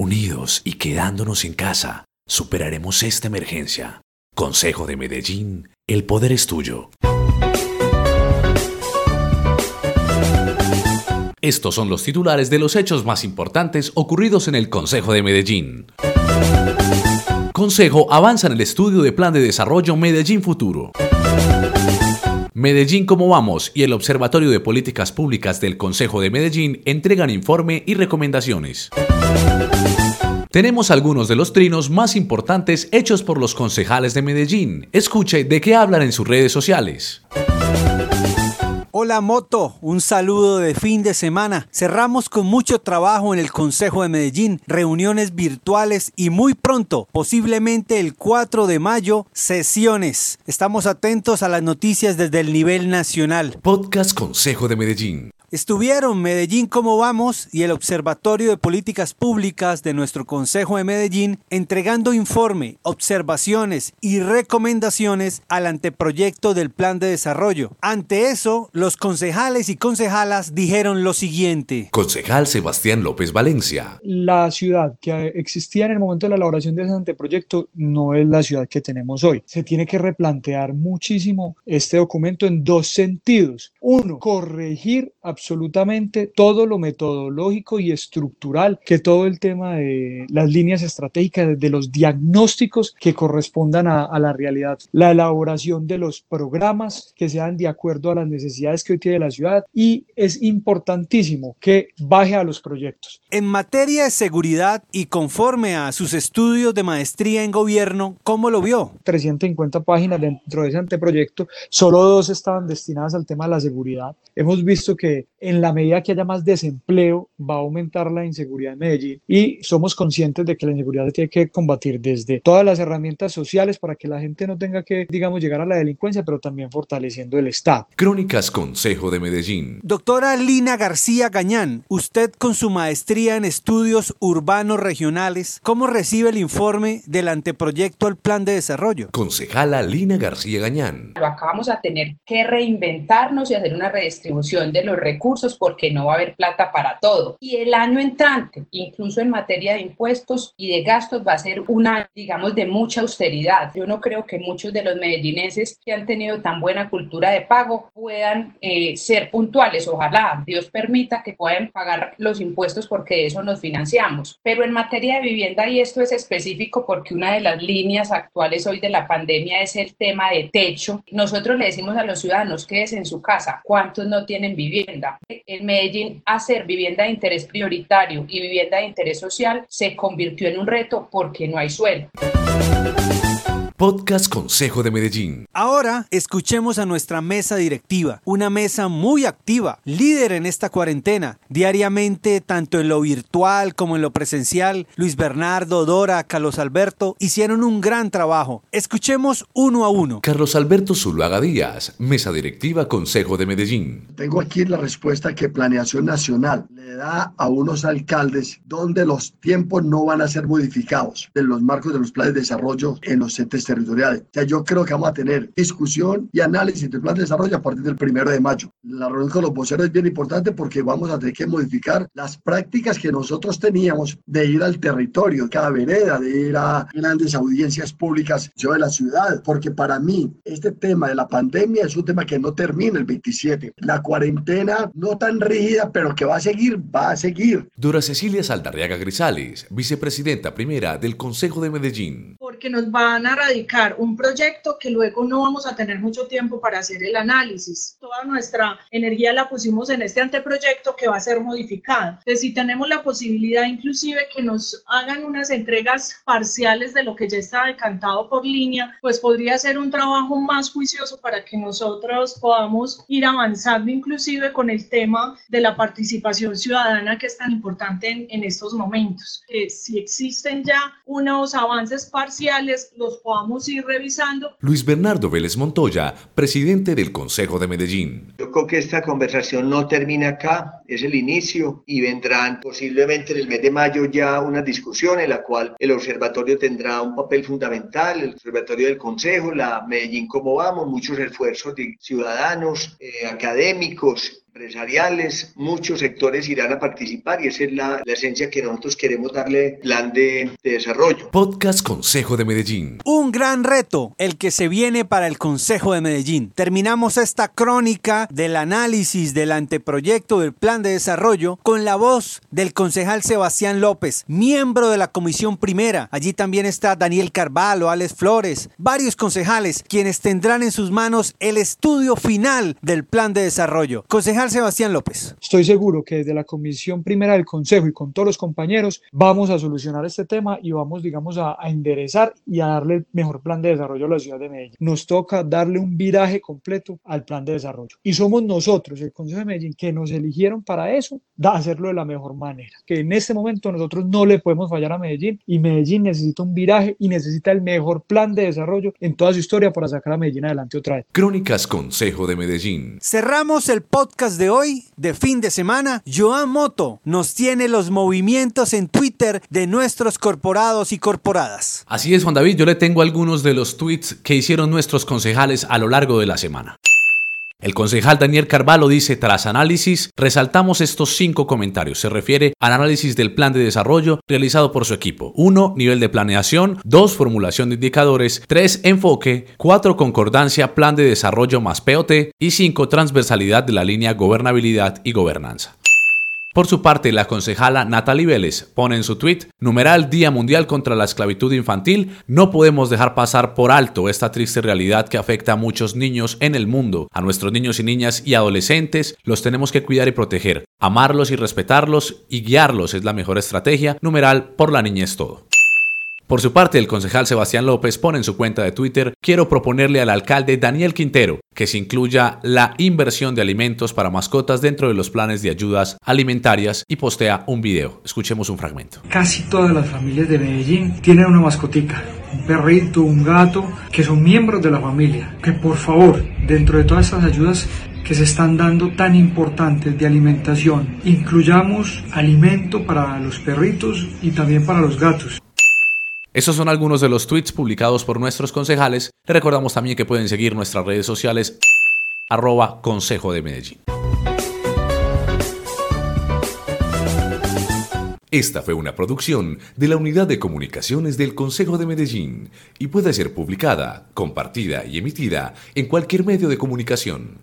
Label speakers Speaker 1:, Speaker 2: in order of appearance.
Speaker 1: Unidos y quedándonos en casa, superaremos esta emergencia. Consejo de Medellín, el poder es tuyo. Estos son los titulares de los hechos más importantes ocurridos en el Consejo de Medellín. Consejo avanza en el estudio de Plan de Desarrollo Medellín Futuro. Medellín Cómo Vamos y el Observatorio de Políticas Públicas del Consejo de Medellín entregan informe y recomendaciones. Tenemos algunos de los trinos más importantes hechos por los concejales de Medellín. Escuche de qué hablan en sus redes sociales.
Speaker 2: Hola Moto, un saludo de fin de semana. Cerramos con mucho trabajo en el Consejo de Medellín, reuniones virtuales y muy pronto, posiblemente el 4 de mayo, sesiones. Estamos atentos a las noticias desde el nivel nacional.
Speaker 1: Podcast Consejo de Medellín.
Speaker 2: Estuvieron Medellín Cómo Vamos y el Observatorio de Políticas Públicas de nuestro Consejo de Medellín entregando informe, observaciones y recomendaciones al anteproyecto del Plan de Desarrollo. Ante eso, los concejales y concejalas dijeron lo siguiente.
Speaker 1: Concejal Sebastián López Valencia.
Speaker 3: La ciudad que existía en el momento de la elaboración de ese anteproyecto no es la ciudad que tenemos hoy. Se tiene que replantear muchísimo este documento en dos sentidos. Uno, corregir absolutamente todo lo metodológico y estructural que todo el tema de las líneas estratégicas, de los diagnósticos que correspondan a, a la realidad, la elaboración de los programas que sean de acuerdo a las necesidades que hoy tiene la ciudad y es importantísimo que baje a los proyectos.
Speaker 2: En materia de seguridad y conforme a sus estudios de maestría en gobierno, ¿cómo lo vio?
Speaker 3: 350 páginas dentro de ese anteproyecto, solo dos estaban destinadas al tema de la seguridad. Hemos visto que en la medida que haya más desempleo va a aumentar la inseguridad en Medellín y somos conscientes de que la inseguridad se tiene que combatir desde todas las herramientas sociales para que la gente no tenga que, digamos, llegar a la delincuencia, pero también fortaleciendo el Estado.
Speaker 1: Crónicas Consejo de Medellín.
Speaker 2: Doctora Lina García Gañán, usted con su maestría en estudios urbanos regionales, ¿cómo recibe el informe del anteproyecto al plan de desarrollo?
Speaker 1: Concejala Lina García Gañán.
Speaker 4: Lo acabamos a tener que reinventarnos y hacer una redistribución de los recursos porque no va a haber plata para todo. Y el año entrante, incluso en materia de impuestos y de gastos, va a ser una, digamos, de mucha austeridad. Yo no creo que muchos de los medellineses que han tenido tan buena cultura de pago puedan eh, ser puntuales. Ojalá Dios permita que puedan pagar los impuestos porque de eso nos financiamos. Pero en materia de vivienda, y esto es específico porque una de las líneas actuales hoy de la pandemia es el tema de techo. Nosotros le decimos a los ciudadanos, quédese en su casa. ¿Cuántos no tienen vivienda? En Medellín, hacer vivienda de interés prioritario y vivienda de interés social se convirtió en un reto porque no hay suelo.
Speaker 1: Podcast Consejo de Medellín.
Speaker 2: Ahora escuchemos a nuestra mesa directiva, una mesa muy activa, líder en esta cuarentena. Diariamente, tanto en lo virtual como en lo presencial, Luis Bernardo, Dora, Carlos Alberto hicieron un gran trabajo. Escuchemos uno a uno.
Speaker 1: Carlos Alberto Zuluaga Díaz, mesa directiva Consejo de Medellín.
Speaker 5: Tengo aquí la respuesta que Planeación Nacional le da a unos alcaldes donde los tiempos no van a ser modificados en los marcos de los planes de desarrollo en los entes territoriales. O sea, yo creo que vamos a tener discusión y análisis del plan de desarrollo a partir del primero de mayo. La reunión con los voceros es bien importante porque vamos a tener que modificar las prácticas que nosotros teníamos de ir al territorio, cada vereda, de ir a grandes audiencias públicas de la ciudad, porque para mí este tema de la pandemia es un tema que no termina el 27. La cuarentena no tan rígida, pero que va a seguir, va a seguir.
Speaker 1: Dura Cecilia Saldarriaga Grisales, vicepresidenta primera del Consejo de Medellín.
Speaker 6: Porque nos van a radicar un proyecto que luego no vamos a tener mucho tiempo para hacer el análisis. Toda nuestra energía la pusimos en este anteproyecto que va a ser modificado. Entonces, si tenemos la posibilidad inclusive que nos hagan unas entregas parciales de lo que ya está decantado por línea, pues podría ser un trabajo más juicioso para que nosotros podamos ir avanzando inclusive con el tema de la participación ciudadana que es tan importante en, en estos momentos. Si existen ya unos avances parciales, los podamos ir revisando.
Speaker 1: Luis Bernardo Vélez Montoya, presidente del Consejo de Medellín.
Speaker 7: Yo creo que esta conversación no termina acá, es el inicio y vendrán posiblemente en el mes de mayo ya una discusión en la cual el observatorio tendrá un papel fundamental, el observatorio del Consejo, la Medellín cómo vamos, muchos esfuerzos de ciudadanos, eh, académicos empresariales, muchos sectores irán a participar y esa es la, la esencia que nosotros queremos darle plan de, de desarrollo.
Speaker 1: Podcast Consejo de Medellín.
Speaker 2: Un gran reto el que se viene para el Consejo de Medellín. Terminamos esta crónica del análisis del anteproyecto del plan de desarrollo con la voz del concejal Sebastián López, miembro de la Comisión Primera. Allí también está Daniel Carvalho, Alex Flores, varios concejales quienes tendrán en sus manos el estudio final del plan de desarrollo. Concejal Sebastián López.
Speaker 3: Estoy seguro que desde la Comisión Primera del Consejo y con todos los compañeros vamos a solucionar este tema y vamos, digamos, a, a enderezar y a darle el mejor plan de desarrollo a la ciudad de Medellín. Nos toca darle un viraje completo al plan de desarrollo. Y somos nosotros, el Consejo de Medellín, que nos eligieron para eso, da hacerlo de la mejor manera. Que en este momento nosotros no le podemos fallar a Medellín y Medellín necesita un viraje y necesita el mejor plan de desarrollo en toda su historia para sacar a Medellín adelante otra vez.
Speaker 1: Crónicas Consejo de Medellín.
Speaker 2: Cerramos el podcast de hoy, de fin de semana. Joan Moto nos tiene los movimientos en Twitter de nuestros corporados y corporadas.
Speaker 1: Así es, Juan David, yo le tengo algunos de los tweets que hicieron nuestros concejales a lo largo de la semana. El concejal Daniel Carvalho dice, tras análisis, resaltamos estos cinco comentarios. Se refiere al análisis del plan de desarrollo realizado por su equipo. 1. Nivel de planeación. 2. Formulación de indicadores. 3. Enfoque. 4. Concordancia, plan de desarrollo más POT. Y 5. Transversalidad de la línea gobernabilidad y gobernanza. Por su parte, la concejala Natalie Vélez pone en su tweet, numeral Día Mundial contra la Esclavitud Infantil, no podemos dejar pasar por alto esta triste realidad que afecta a muchos niños en el mundo. A nuestros niños y niñas y adolescentes los tenemos que cuidar y proteger. Amarlos y respetarlos y guiarlos es la mejor estrategia, numeral por la niñez todo. Por su parte, el concejal Sebastián López pone en su cuenta de Twitter, quiero proponerle al alcalde Daniel Quintero que se incluya la inversión de alimentos para mascotas dentro de los planes de ayudas alimentarias y postea un video. Escuchemos un fragmento.
Speaker 8: Casi todas las familias de Medellín tienen una mascotica, un perrito, un gato, que son miembros de la familia. Que por favor, dentro de todas estas ayudas que se están dando tan importantes de alimentación, incluyamos alimento para los perritos y también para los gatos.
Speaker 1: Esos son algunos de los tweets publicados por nuestros concejales. Les recordamos también que pueden seguir nuestras redes sociales arroba Consejo de Medellín. Esta fue una producción de la Unidad de Comunicaciones del Consejo de Medellín y puede ser publicada, compartida y emitida en cualquier medio de comunicación.